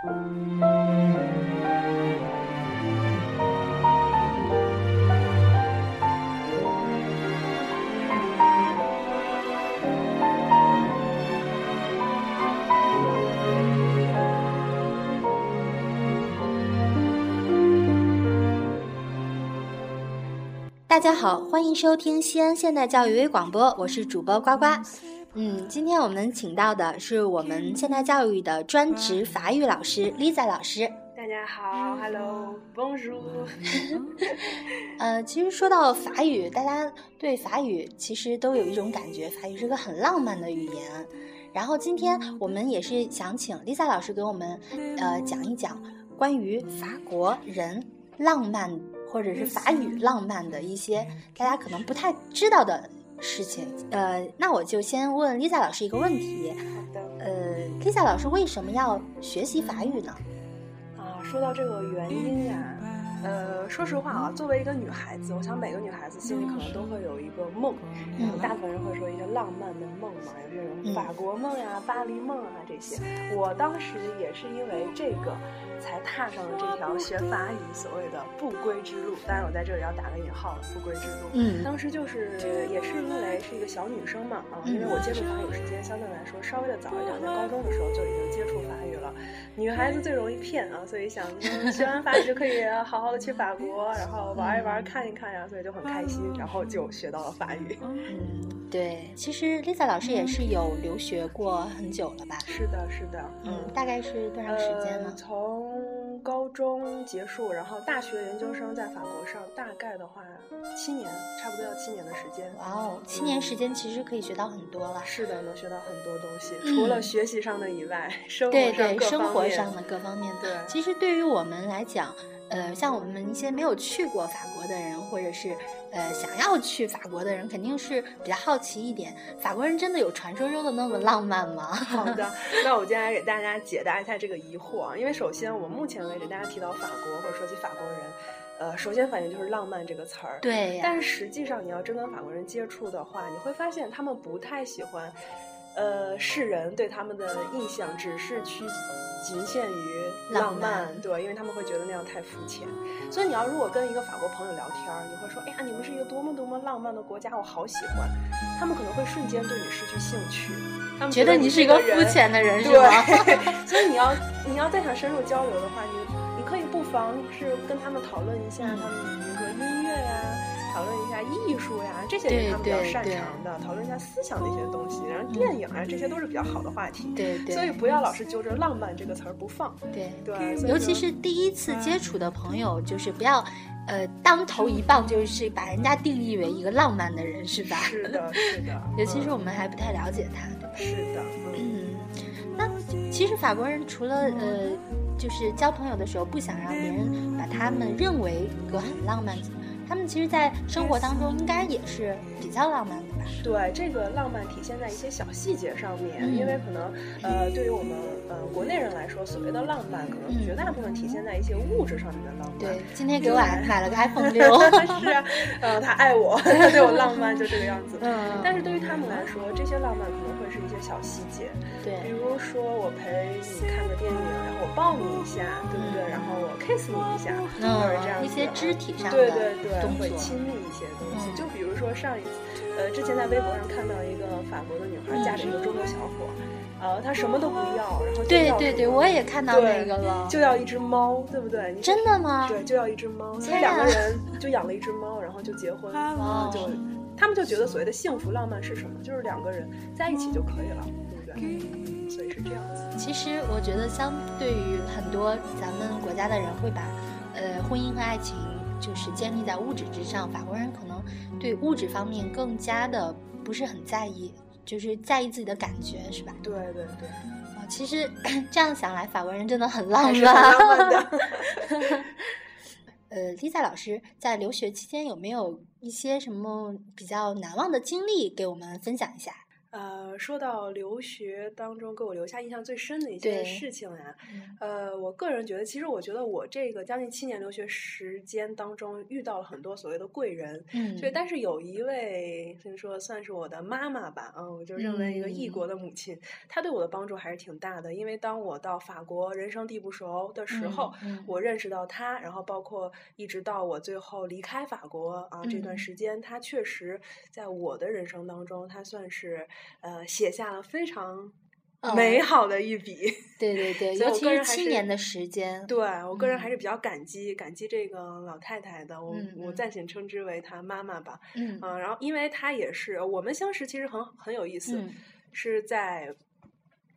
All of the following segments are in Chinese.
大家好，欢迎收听西安现代教育微广播，我是主播呱呱。嗯，今天我们请到的是我们现代教育的专职法语老师 Lisa 老师。大家好，Hello，Bonjour。呃，其实说到法语，大家对法语其实都有一种感觉，法语是个很浪漫的语言。然后今天我们也是想请 Lisa 老师给我们呃讲一讲关于法国人浪漫。或者是法语浪漫的一些大家可能不太知道的事情，呃，那我就先问 Lisa 老师一个问题，好的呃，Lisa 老师为什么要学习法语呢？啊，说到这个原因呀。呃，说实话啊，作为一个女孩子，我想每个女孩子心里可能都会有一个梦，嗯，大部分人会说一些浪漫的梦嘛，有这种法国梦呀、巴黎梦啊这些。我当时也是因为这个，才踏上了这条学法语所谓的不归之路。当然，我在这里要打个引号了，不归之路。嗯，当时就是也是因为是一个小女生嘛，啊，因为我接触法语时间相对来说稍微的早一点，在高中的时候就已经接触法语了。女孩子最容易骗啊，所以想学完法语就可以好好的。去法国，然后玩一玩，看一看呀，所以就很开心，然后就学到了法语。嗯，对，其实 Lisa 老师也是有留学过很久了吧？是的，是的。嗯，大概是多长时间呢？从高中结束，然后大学研究生在法国上，大概的话七年，差不多要七年的时间。哇哦，七年时间其实可以学到很多了。是的，能学到很多东西，除了学习上的以外，生活上各生活上的各方面。对，其实对于我们来讲。呃，像我们一些没有去过法国的人，或者是呃想要去法国的人，肯定是比较好奇一点：法国人真的有传说中的那么浪漫吗？好的，那我今天来给大家解答一下这个疑惑啊。因为首先，我目前为止大家提到法国或者说起法国人，呃，首先反应就是浪漫这个词儿。对。但是实际上，你要真跟法国人接触的话，你会发现他们不太喜欢。呃，世人对他们的印象只是趋仅限于浪漫，对，因为他们会觉得那样太肤浅。所以你要如果跟一个法国朋友聊天，你会说，哎呀，你们是一个多么多么浪漫的国家，我好喜欢。他们可能会瞬间对你失去兴趣，他们觉得你是一个肤浅的人，是吧？所以你要你要再想深入交流的话，你你可以不妨是跟他们讨论一下他们。讨论一下艺术呀，这些是他们比较擅长的。讨论一下思想的一些东西，然后电影啊，这些都是比较好的话题。对对。所以不要老是揪着“浪漫”这个词儿不放。对对。尤其是第一次接触的朋友，就是不要，呃，当头一棒就是把人家定义为一个浪漫的人，是吧？是的，是的。尤其是我们还不太了解他，对吧？是的。嗯。那其实法国人除了呃，就是交朋友的时候不想让别人把他们认为个很浪漫。他们其实，在生活当中应该也是比较浪漫的吧？对，这个浪漫体现在一些小细节上面，因为可能，呃，对于我们呃国内人来说，所谓的浪漫，可能绝大部分体现在一些物质上面的浪漫。对，今天给我买了个 iPhone 六，是啊，呃，他爱我，他 对我浪漫，就这个样子。嗯。但是对于他们来说，这些浪漫可能小细节，对，比如说我陪你看个电影，然后我抱你一下，对不对？然后我 kiss 你一下，或者这样一些肢体上的，对对对。会亲密一些东西，就比如说上一次，呃，之前在微博上看到一个法国的女孩嫁给一个中国小伙，呃，她什么都不要，然后对对对，我也看到那个了，就要一只猫，对不对？真的吗？对，就要一只猫，所以两个人就养了一只猫，然后就结婚，然后就他们就觉得所谓的幸福浪漫是什么？就是两个人在一起就可以了，对不对？所以是这样子。其实我觉得，相对于很多咱们国家的人会把呃婚姻和爱情。就是建立在物质之上，法国人可能对物质方面更加的不是很在意，就是在意自己的感觉，是吧？对对对。啊，其实 这样想来，法国人真的很浪漫。浪漫的。呃，Lisa 老师在留学期间有没有一些什么比较难忘的经历给我们分享一下？呃，说到留学当中给我留下印象最深的一件事情呀，呃，我个人觉得，其实我觉得我这个将近七年留学时间当中遇到了很多所谓的贵人，嗯，所以，但是有一位，所以说算是我的妈妈吧，嗯，我就认为一个异国的母亲，她对我的帮助还是挺大的，因为当我到法国人生地不熟的时候，我认识到她，然后包括一直到我最后离开法国啊这段时间，她确实在我的人生当中，她算是。呃，写下了非常美好的一笔。对对对，尤其是七年的时间。对我个人还是比较感激，感激这个老太太的。我我暂且称之为她妈妈吧。嗯。然后因为她也是我们相识，其实很很有意思，是在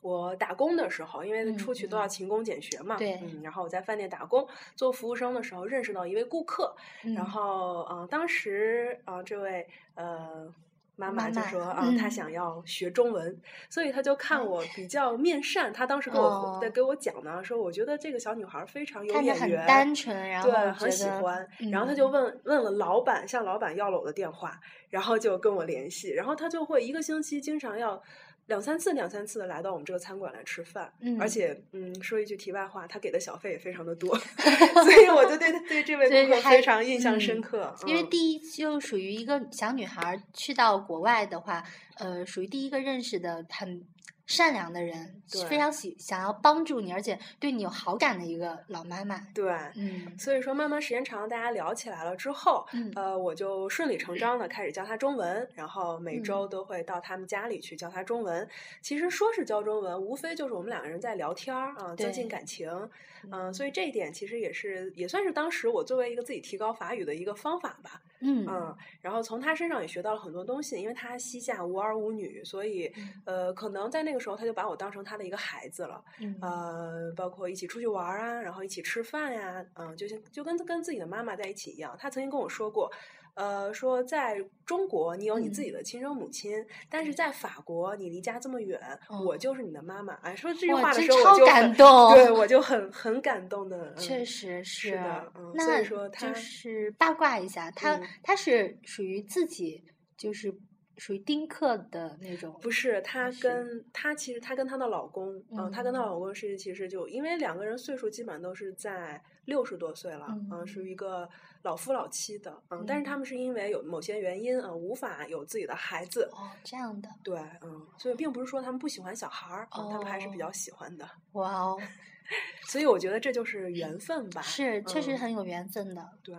我打工的时候，因为出去都要勤工俭学嘛。对。嗯，然后我在饭店打工做服务生的时候，认识到一位顾客。然后嗯，当时啊，这位呃。妈妈就说啊，她想要学中文，所以她就看我比较面善。她当时跟我在给我讲呢，说我觉得这个小女孩非常有眼缘，单纯，然后对很喜欢。然后她就问问了老板，向老板要了我的电话，然后就跟我联系。然后她就会一个星期经常要。两三次，两三次的来到我们这个餐馆来吃饭，而且，嗯，说一句题外话，他给的小费也非常的多，所以我就对对这位顾客非常印象深刻。因为第一就属于一个小女孩去到国外的话，呃，属于第一个认识的很。善良的人，非常喜想要帮助你，而且对你有好感的一个老妈妈。对，嗯，所以说慢慢时间长了，大家聊起来了之后，呃，我就顺理成章的开始教他中文，然后每周都会到他们家里去教他中文。其实说是教中文，无非就是我们两个人在聊天儿啊，增进感情。嗯，所以这一点其实也是也算是当时我作为一个自己提高法语的一个方法吧。嗯嗯，然后从他身上也学到了很多东西，因为他膝下无儿无女，所以呃，可能在那个时候他就把我当成他的一个孩子了。嗯，呃，包括一起出去玩啊，然后一起吃饭呀，嗯，就像就跟跟自己的妈妈在一起一样。他曾经跟我说过。呃，说在中国你有你自己的亲生母亲，但是在法国你离家这么远，我就是你的妈妈。哎，说这句话的时候我就感动，对我就很很感动的。确实是的，所以说他就是八卦一下，他他是属于自己就是属于丁克的那种，不是？她跟她其实她跟她的老公，嗯，他跟她老公是其实就因为两个人岁数基本都是在六十多岁了，嗯，是一个。老夫老妻的，嗯，但是他们是因为有某些原因啊，无法有自己的孩子。哦，这样的。对，嗯，所以并不是说他们不喜欢小孩儿，他们还是比较喜欢的。哇哦！所以我觉得这就是缘分吧。是，确实很有缘分的。对。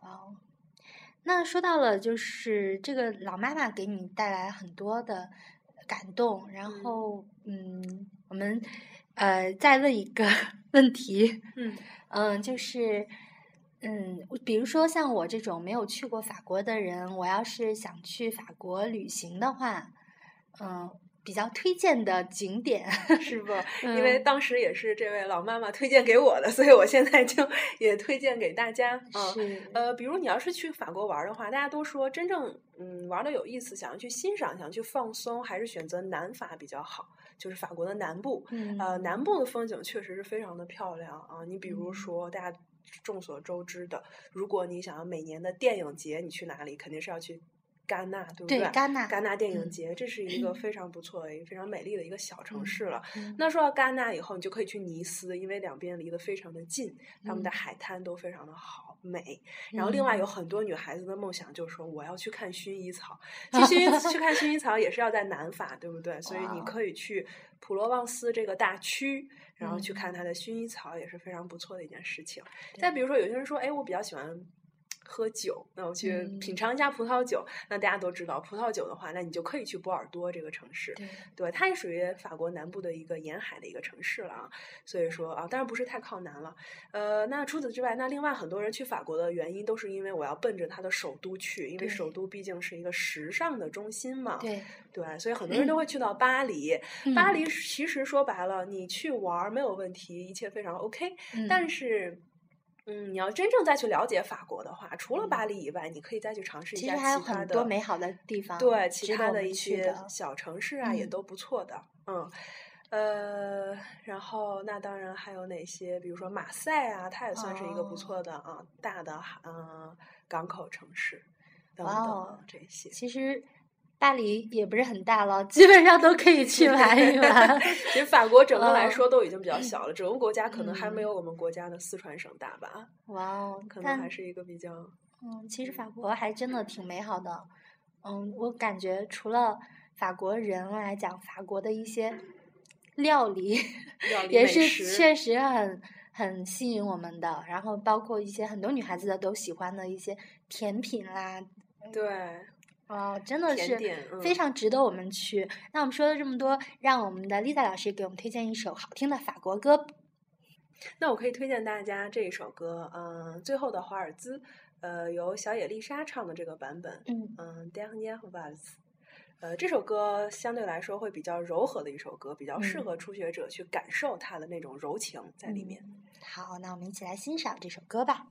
哇哦！那说到了，就是这个老妈妈给你带来很多的感动，然后，嗯，我们呃再问一个 问题，嗯嗯，就是。嗯，比如说像我这种没有去过法国的人，我要是想去法国旅行的话，嗯，比较推荐的景点 是不？因为当时也是这位老妈妈推荐给我的，所以我现在就也推荐给大家。是，呃，比如你要是去法国玩的话，大家都说真正嗯玩的有意思，想要去欣赏，想要去放松，还是选择南法比较好，就是法国的南部。呃，南部的风景确实是非常的漂亮啊。你比如说大家。众所周知的，如果你想要每年的电影节，你去哪里？肯定是要去戛纳，对不对？戛纳，戛纳电影节，这是一个非常不错的、非常美丽的一个小城市了。那说到戛纳以后，你就可以去尼斯，因为两边离得非常的近，他们的海滩都非常的好美。然后，另外有很多女孩子的梦想就是说，我要去看薰衣草。去薰衣 去看薰衣草也是要在南法，对不对？所以你可以去普罗旺斯这个大区。然后去看它的薰衣草也是非常不错的一件事情。再比如说，有些人说，哎，我比较喜欢。喝酒，那我去品尝一下葡萄酒。那大家都知道，葡萄酒的话，那你就可以去波尔多这个城市，对，它也属于法国南部的一个沿海的一个城市了啊。所以说啊，当然不是太靠南了。呃，那除此之外，那另外很多人去法国的原因，都是因为我要奔着它的首都去，因为首都毕竟是一个时尚的中心嘛。对对，所以很多人都会去到巴黎。巴黎其实说白了，你去玩没有问题，一切非常 OK。但是。嗯，你要真正再去了解法国的话，除了巴黎以外，你可以再去尝试一下其他的多美好的地方。对，其他的一些小城市啊，也都不错的。嗯，呃，然后那当然还有哪些？比如说马赛啊，它也算是一个不错的啊，大的嗯港口城市等等这些。其实。巴黎也不是很大了，基本上都可以去 玩一玩。其实法国整个来说都已经比较小了，整个国家可能还没有我们国家的四川省大吧。哇哦，可能还是一个比较……嗯，其实法国还真的挺美好的。嗯，我感觉除了法国人来讲，法国的一些料理也是确实很很吸引我们的。然后包括一些很多女孩子的都喜欢的一些甜品啦。对。哦，真的是非常值得我们去。那我们说了这么多，让我们的 Lisa 老师给我们推荐一首好听的法国歌。那我可以推荐大家这一首歌，嗯，《最后的华尔兹》，呃，由小野丽莎唱的这个版本。嗯嗯，Dernier Vals，呃，这首歌相对来说会比较柔和的一首歌，比较适合初学者去感受它的那种柔情在里面。好，那我们一起来欣赏这首歌吧。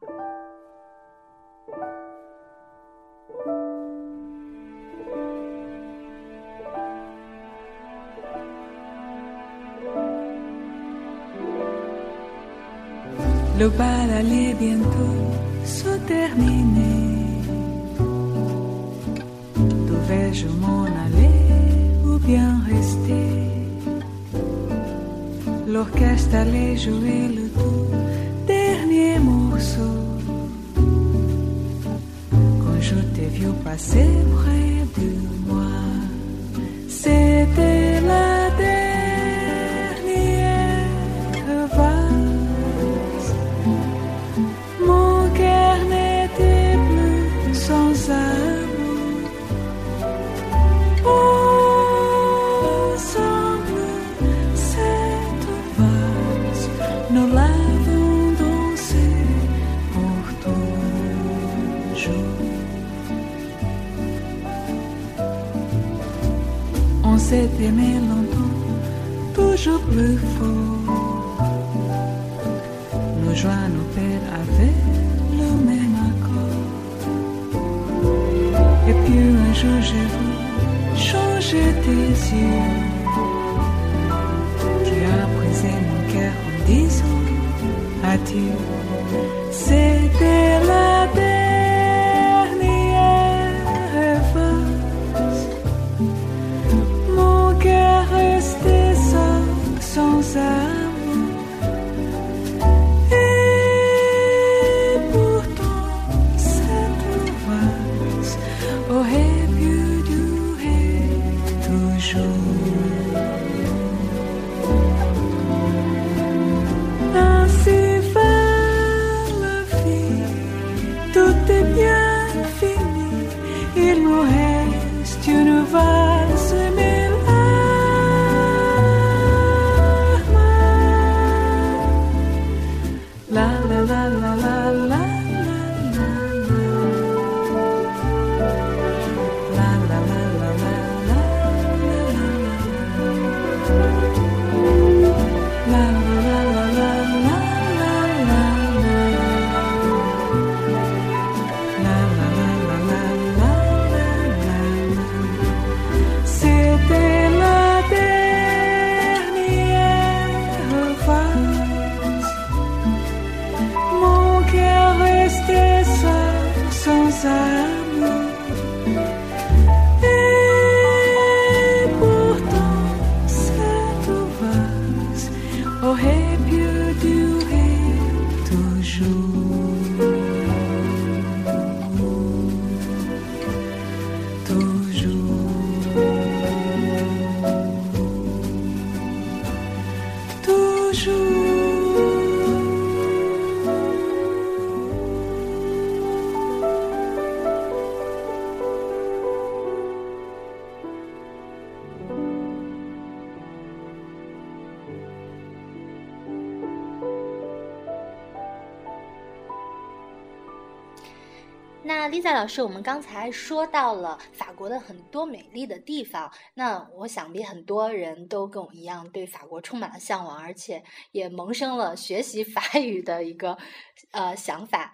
Le bal allait bientôt se terminer. Devais-je m'en aller ou bien rester? L'orchestre allait jouer le tout dernier morceau. Quand je t'ai vu passer près de s'est aimé longtemps, toujours plus fort. Nos joies, nos peines avaient le même accord. Et puis un jour j'ai vu changer tes yeux. Tu as brisé mon cœur en disant adieu. 老师，我们刚才说到了法国的很多美丽的地方，那我想必很多人都跟我一样对法国充满了向往，而且也萌生了学习法语的一个呃想法。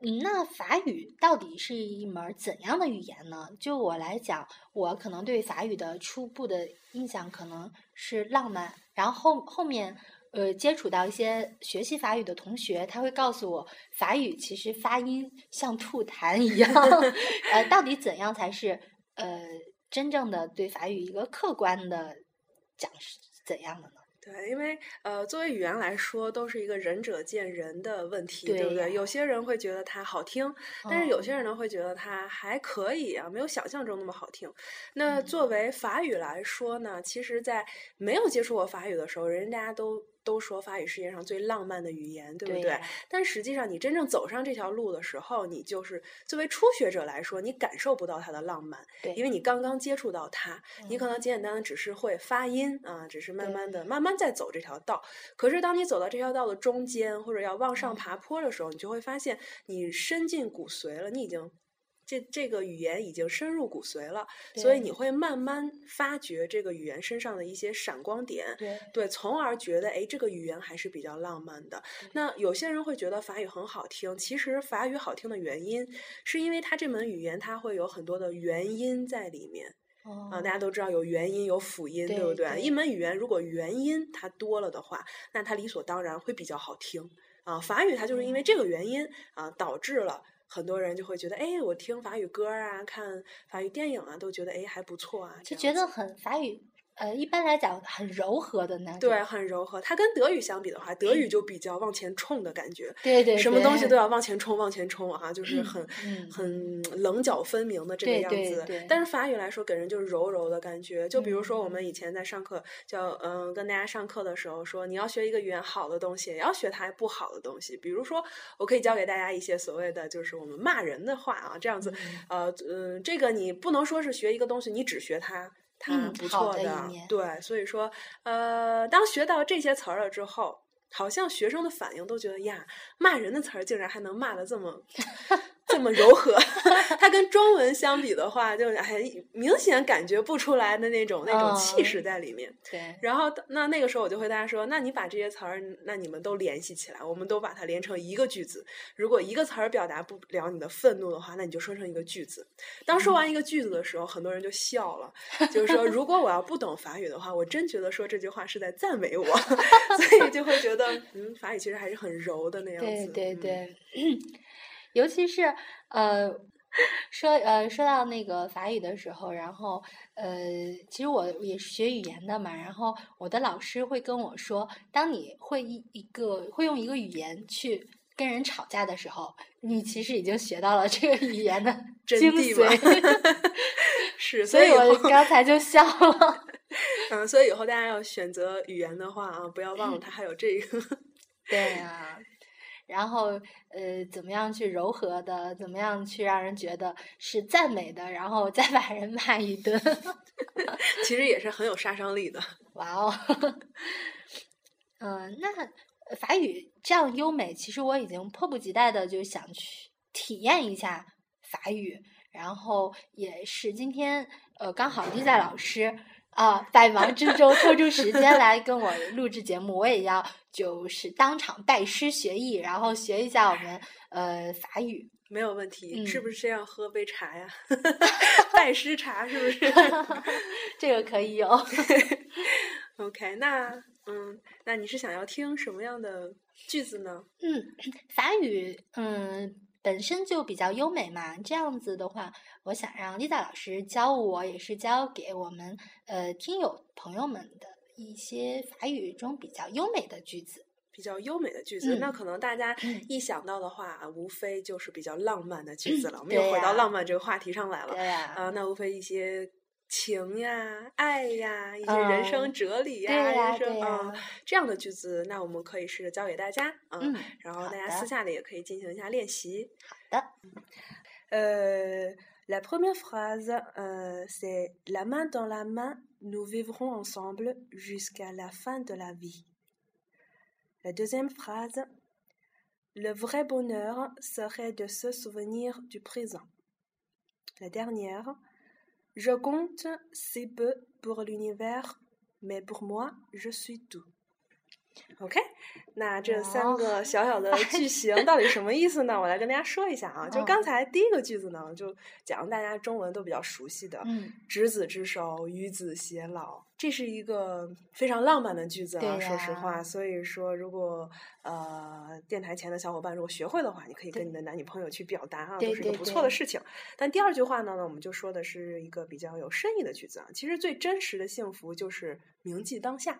嗯，那法语到底是一门怎样的语言呢？就我来讲，我可能对法语的初步的印象可能是浪漫，然后后后面。呃，接触到一些学习法语的同学，他会告诉我，法语其实发音像吐痰一样。呃，到底怎样才是呃真正的对法语一个客观的讲是怎样的呢？对，因为呃，作为语言来说，都是一个仁者见仁的问题，对不对？有些人会觉得它好听，但是有些人呢会觉得它还可以啊，没有想象中那么好听。那作为法语来说呢，其实，在没有接触过法语的时候，人家都。都说法语世界上最浪漫的语言，对不对？但实际上，你真正走上这条路的时候，你就是作为初学者来说，你感受不到它的浪漫，对，因为你刚刚接触到它，你可能简简单单只是会发音啊，只是慢慢的、慢慢在走这条道。可是，当你走到这条道的中间，或者要往上爬坡的时候，你就会发现，你深进骨髓了，你已经。这这个语言已经深入骨髓了，所以你会慢慢发掘这个语言身上的一些闪光点，对对，从而觉得哎，这个语言还是比较浪漫的。那有些人会觉得法语很好听，其实法语好听的原因是因为它这门语言它会有很多的元音在里面啊，大家都知道有元音有辅音，对不对？一门语言如果元音它多了的话，那它理所当然会比较好听啊。法语它就是因为这个原因啊，导致了。很多人就会觉得，哎，我听法语歌啊，看法语电影啊，都觉得哎还不错啊，就觉得很法语。呃，一般来讲很柔和的那种，对，很柔和。它跟德语相比的话，德语就比较往前冲的感觉，对对，什么东西都要往前冲，往前冲啊，就是很很棱角分明的这个样子。但是法语来说，给人就是柔柔的感觉。就比如说我们以前在上课，叫嗯，跟大家上课的时候说，你要学一个语言好的东西，也要学它不好的东西。比如说，我可以教给大家一些所谓的就是我们骂人的话啊，这样子，呃嗯，这个你不能说是学一个东西，你只学它。他不错的，对，所以说，呃，当学到这些词儿了之后，好像学生的反应都觉得呀，骂人的词儿竟然还能骂的这么。这么柔和，它跟中文相比的话，就还明显感觉不出来的那种那种气势在里面。对。然后那那个时候我就会大家说，那你把这些词儿，那你们都联系起来，我们都把它连成一个句子。如果一个词儿表达不了你的愤怒的话，那你就说成一个句子。当说完一个句子的时候，很多人就笑了，就是说，如果我要不懂法语的话，我真觉得说这句话是在赞美我，所以就会觉得，嗯，法语其实还是很柔的那样子。对对对。尤其是呃，说呃说到那个法语的时候，然后呃，其实我也是学语言的嘛，然后我的老师会跟我说，当你会一一个会用一个语言去跟人吵架的时候，你其实已经学到了这个语言的 精髓。是，所以我刚才就笑了。嗯，所以以后大家要选择语言的话啊，不要忘了它还有这个。对啊。然后，呃，怎么样去柔和的？怎么样去让人觉得是赞美的？然后再把人骂一顿，其实也是很有杀伤力的。哇哦，嗯，那法语这样优美，其实我已经迫不及待的就想去体验一下法语。然后也是今天，呃，刚好丽在老师。啊，百忙之中抽出时间来跟我录制节目，我也要就是当场拜师学艺，然后学一下我们呃法语。没有问题，是不是先要喝杯茶呀？拜师茶是不是？这个可以有。OK，那嗯，那你是想要听什么样的句子呢？嗯，法语，嗯。本身就比较优美嘛，这样子的话，我想让丽 a 老师教我，也是教给我们呃听友朋友们的一些法语中比较优美的句子。比较优美的句子，那可能大家一想到的话，无非就是比较浪漫的句子了。我们又回到浪漫这个话题上来了。啊，那无非一些。情呀，爱呀，一些人生哲理呀，人生啊，这样的句子，那我们可以试着教给大家，嗯，然后大家私下里也可以进行一下练习。好的。呃，la première phrase, c'est la main dans la main, nous vivrons ensemble jusqu'à la fin de la vie. La deuxième phrase, le vrai bonheur serait de se souvenir du présent. La dernière. Je compte si peu pour l'univers, mais pour moi, je suis tout. OK，那这三个小小的句型到底什么意思呢？我来跟大家说一下啊。就嗯刚才第一个句子呢，就讲大家中文都比较熟悉的嗯“执子之手，与子偕老”，这是一个非常浪漫的句子啊。对说实话，所以说如果呃电台前的小伙伴如果学会的话，你可以跟你的男女朋友去表达啊，都是一个不错的事情。但第二句话呢，呢我们就说的是一个比较有深意的句子啊。其实最真实的幸福就是铭记当下。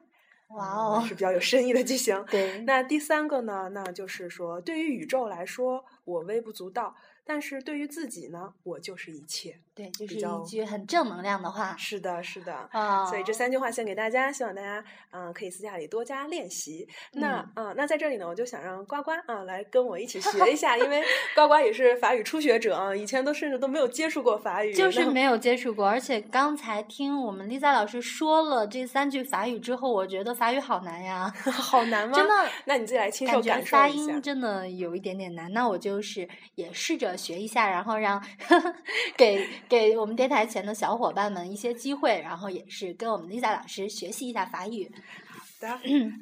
哇嗯哦是比较有深意的句型。对那第三个呢，那就是说，对于宇宙来说，我微不足道；但是对于自己呢，我就是一切。对，就是一句很正能量的话是的，是的。啊。所以这三句话献给大家，希望大家嗯、呃可以私下里多加练习。那啊那在这里呢，我就想让呱呱啊、来跟我一起学一下，因为 呱呱也是法语初学者啊，以前都甚至都没有接触过法语，就是没有接触过，而且刚才听我们 Lisa 老师说了这三句法语之后，我觉得法语好难呀，好难吗？真的。那你自己来亲手感受发一下发音。真的有一点点难，那我就是也试着学一下，然后让给给我们电台前的小伙伴们一些机会，然后也是跟我们 Lisa 老师学习一下法语。的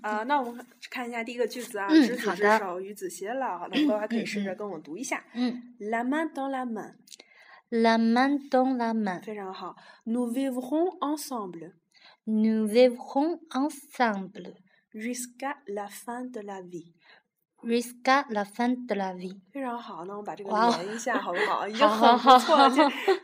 啊、那我们看一下第一个句子啊，嗯执子之手，与子偕老。那乖乖可以试着跟我读一下。嗯 La main dans la main，，La main dans la main, 非常好。Nous vivrons ensemble nous vivrons ensemble jusqu'à la fin de la vie。Jusqu'à la fin de la vie。非常好，那我们把这个连一下，好不好？已经好很不错了，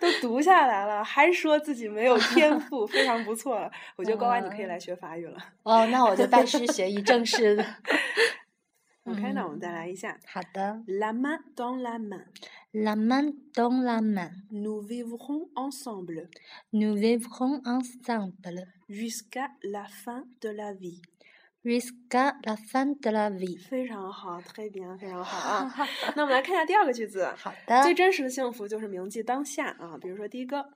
都读下来了，还说自己没有天赋，非常不错了。我觉得乖乖你可以嗯来学法语了。哦，那我就拜师学艺，正式的。OK，那我们嗯再来一下。好的 La main dans la main,，La main dans la main, nous vivrons ensemble nous vivrons ensemble jusqu'à la fin de la vie。jusqu'à la fin de la vie。非常好，très bien，非常好啊。那我们来看一下第二个句子。好的最真实的幸福就是铭记当下啊。比如说第一个，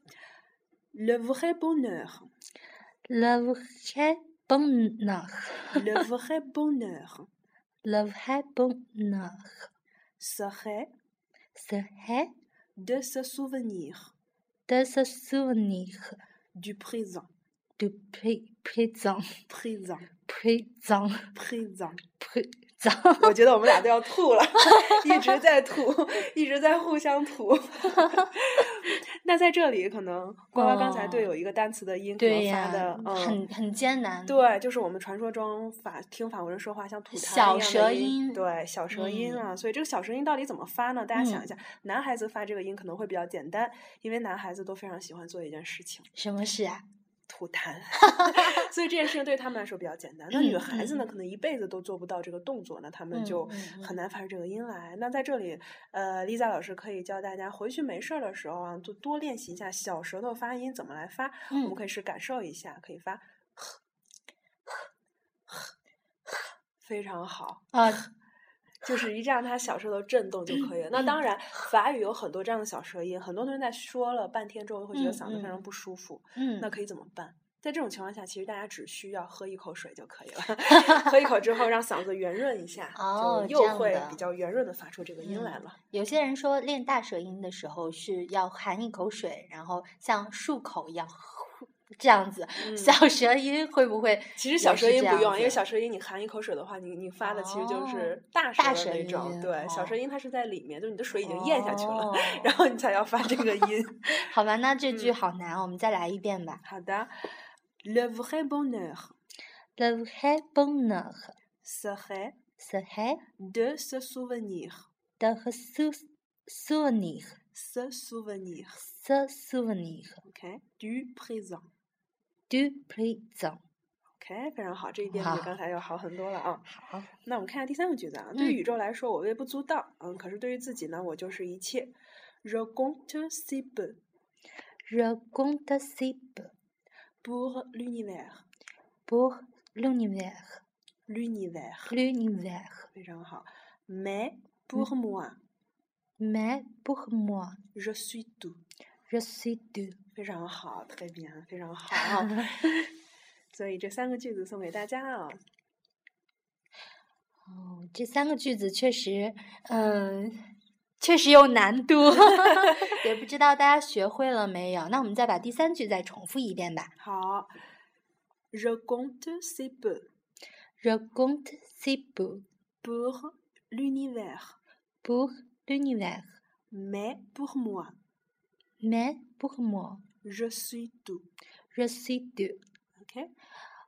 le vrai bonheur，le Le vrai bonheur, vrai bonheur le vrai bonheur serait serait de se souvenir de se souvenir du présent, Du pré- présent, présent, présent, présent。présent。我觉得我们俩都要吐了，一直在吐，一直在互相吐。那在这里，可能呱呱刚才对有一个单词的音可能发的，，嗯，很很艰难。对，就是我们传说中法听法国人说话像吐痰小一样的舌音，对，小舌音嗯啊。所以这个小舌音到底怎么发呢？大家想嗯一下，男孩子发这个音可能会比较简单，因为男孩子都非常喜欢做一件事情。什么事啊？吐痰，所以这件事情对他们来说比较简单。那女嗯孩子呢，嗯可能一辈子都做不到这个动作，那他们嗯就很难发出这个音来。那在这里，呃，Lisa 老师可以教大家回去没事儿的时候啊，就多练习一下小舌头发音怎么来发。我们嗯可以试感受一下，可以发，非常好。啊，就是一这样它小舌头震动就可以了。那当然，法语有很多这样的小舌音，很多同学在说了半天之后会觉得嗓子非常嗯不舒服。嗯，那可以怎么办？在这种情况下，其实大家只需要喝一口水就可以了。喝一口之后，让嗓子圆润一下，哦就又会比较圆润的发出这个音来嗯了。有些人说练大舌音的时候是要含一口水，然后像漱口一样呼这样子。嗯小舌音会不会？其实小舌音不用，因为小舌舌音你含一口水的话，你你发的其实就哦是大舌的那种。音对，小舌哦音它是在里面，就是你的水已经咽下去了，哦然后你才要发这个 音。好吧，那这句嗯好难，我们再来一遍吧。好的，le vrai bonheur Le vrai bonheur serait serait de se souvenir, de se souvenir, se souvenir, se souvenir OK, du présent. Du présent。OK，非常好，这一遍哇比刚才要好很多了啊。好，那我们看下第三个句子啊，对于嗯宇宙来说，我微不足道，嗯，可是对于自己呢，我就是一切。Je compte si peu Je compte si peu pour l'univers, pour l'univers, l'univers，l'univers, 非常好。Mais pour moi, mais pour moi, je suis tout，je suis tout。非常好，très bien，非常好啊。所以这三个句子送给大家啊。哦，这三个句子确实，嗯，确实有难度，也不知道大家学会了没有。那我们再把第三句再重复一遍吧。好，Je compte si peu raconte ses beaux pour l'univers, pour l'univers. mais pour moi, Mais pour moi, je suis tout. je suis tout. OK，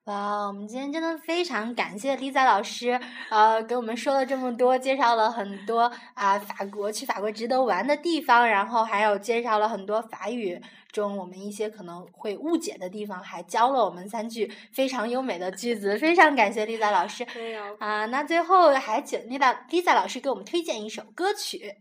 哇，我们今天真的非常感谢 Lisa 老师，呃，给我们说了这么多，介绍了很多啊、法国去法国值得玩的地方，然后还有介绍了很多法语中我们一些可能会误解的地方，还教了我们三句非常优美的句子，非常感谢 Lisa 老师没有。啊、那最后还请 Lisa Lisa 老师给我们推荐一首歌曲。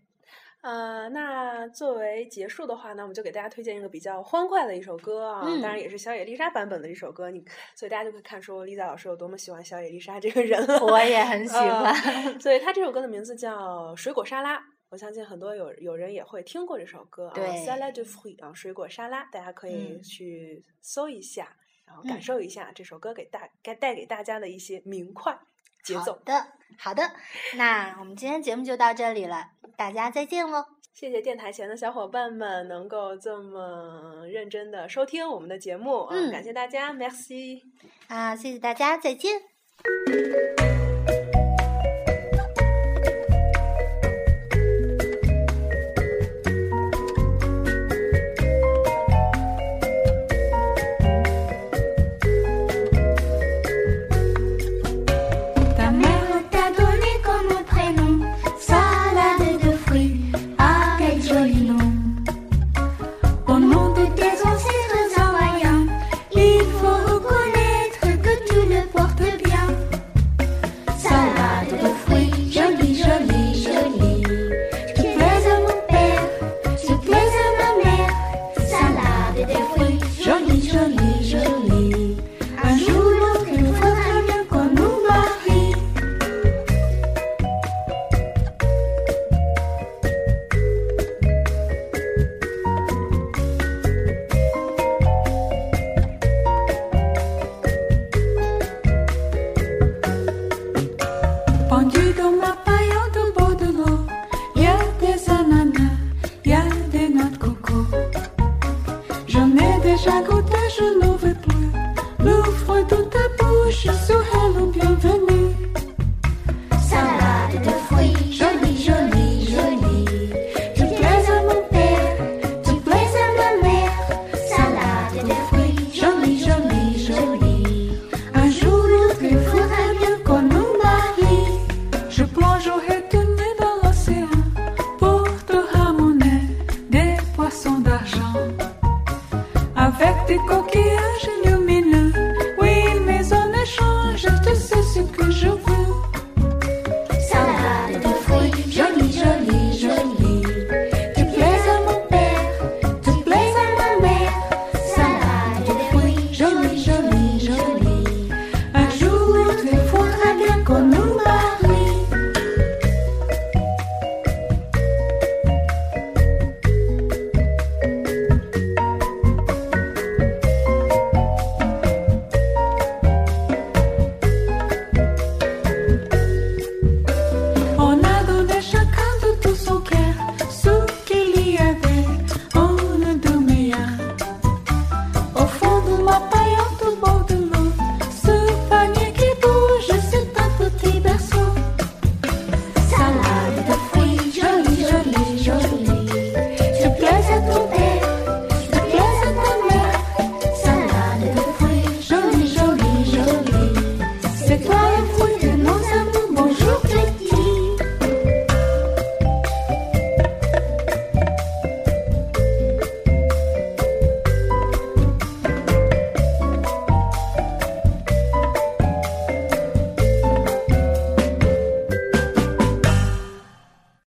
呃，那作为结束的话呢，我们就给大家推荐一个比较欢快的一首歌啊，嗯当然也是小野丽莎版本的一首歌。你所以大家就可以看出 Lisa 老师有多么喜欢小野丽莎这个人了。我也很喜欢。呃所以他这首歌的名字叫《水果沙拉》，我相信很多有有人也会听过这首歌啊对，Salad de fruits 啊，水果沙拉，大家可以嗯去搜一下，然后嗯感受一下这首歌给大该带给大家的一些明快节奏。好的，好的，那我们今天节目就到这里了，大家再见喽。谢谢电台前的小伙伴们能够这么认真的收听我们的节目，啊嗯感谢大家，Merci。啊，谢谢大家，再见。